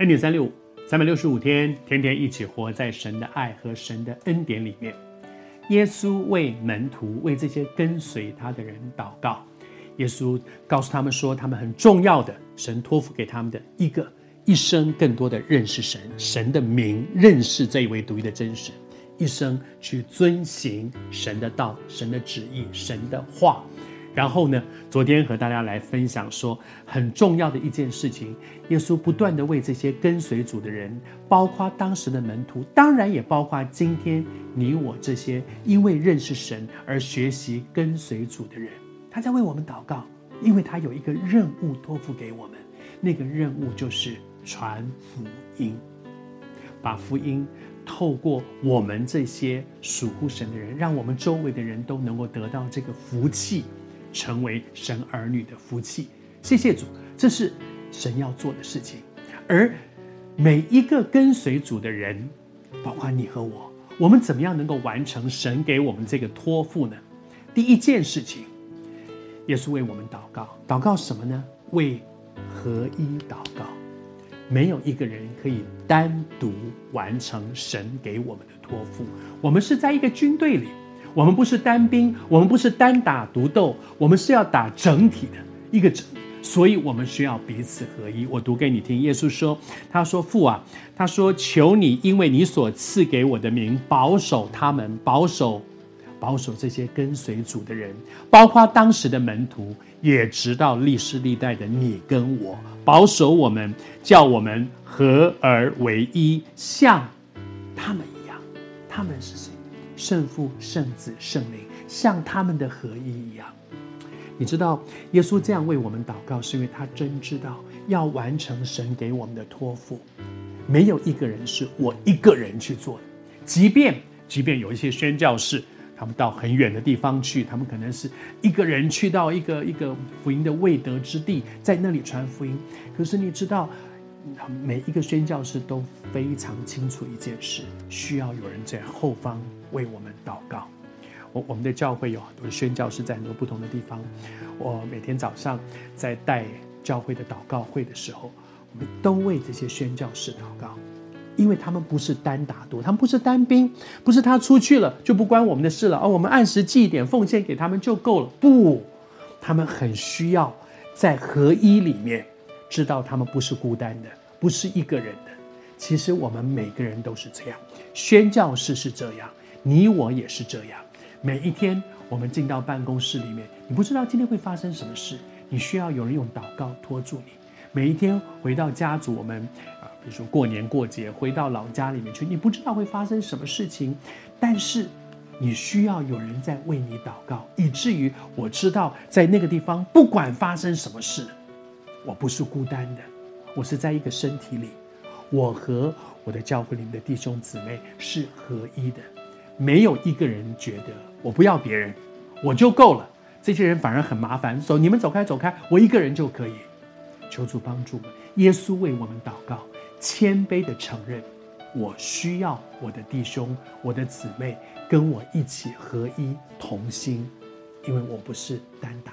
恩典三六五，三百六十五天，天天一起活在神的爱和神的恩典里面。耶稣为门徒、为这些跟随他的人祷告。耶稣告诉他们说，他们很重要的，神托付给他们的一个一生，更多的认识神，神的名，认识这一位独一的真神，一生去遵行神的道、神的旨意、神的话。然后呢，昨天和大家来分享说，很重要的一件事情，耶稣不断地为这些跟随主的人，包括当时的门徒，当然也包括今天你我这些因为认识神而学习跟随主的人，他在为我们祷告，因为他有一个任务托付给我们，那个任务就是传福音，把福音透过我们这些属乎神的人，让我们周围的人都能够得到这个福气。成为神儿女的福气，谢谢主，这是神要做的事情。而每一个跟随主的人，包括你和我，我们怎么样能够完成神给我们这个托付呢？第一件事情，耶稣为我们祷告，祷告什么呢？为合一祷告。没有一个人可以单独完成神给我们的托付，我们是在一个军队里。我们不是单兵，我们不是单打独斗，我们是要打整体的一个整，所以我们需要彼此合一。我读给你听，耶稣说：“他说父啊，他说求你，因为你所赐给我的名，保守他们，保守，保守这些跟随主的人，包括当时的门徒，也直到历世历代的你跟我，保守我们，叫我们合而为一，像他们一样。他们是谁？”圣父、圣子、圣灵，像他们的合一一样。你知道，耶稣这样为我们祷告，是因为他真知道要完成神给我们的托付，没有一个人是我一个人去做的。即便即便有一些宣教士，他们到很远的地方去，他们可能是一个人去到一个一个福音的未得之地，在那里传福音。可是你知道，每一个宣教士都非常清楚一件事：需要有人在后方。为我们祷告，我我们的教会有很多宣教士在很多不同的地方。我每天早上在带教会的祷告会的时候，我们都为这些宣教士祷告，因为他们不是单打独，他们不是单兵，不是他出去了就不关我们的事了，而我们按时寄一点奉献给他们就够了。不，他们很需要在合一里面知道他们不是孤单的，不是一个人的。其实我们每个人都是这样，宣教士是这样。你我也是这样，每一天我们进到办公室里面，你不知道今天会发生什么事，你需要有人用祷告托住你。每一天回到家族，我们啊，比如说过年过节，回到老家里面去，你不知道会发生什么事情，但是你需要有人在为你祷告，以至于我知道在那个地方，不管发生什么事，我不是孤单的，我是在一个身体里，我和我的教会里面的弟兄姊妹是合一的。没有一个人觉得我不要别人，我就够了。这些人反而很麻烦，走，你们走开，走开，我一个人就可以。求主帮助们。耶稣为我们祷告，谦卑地承认，我需要我的弟兄、我的姊妹跟我一起合一同心，因为我不是单打。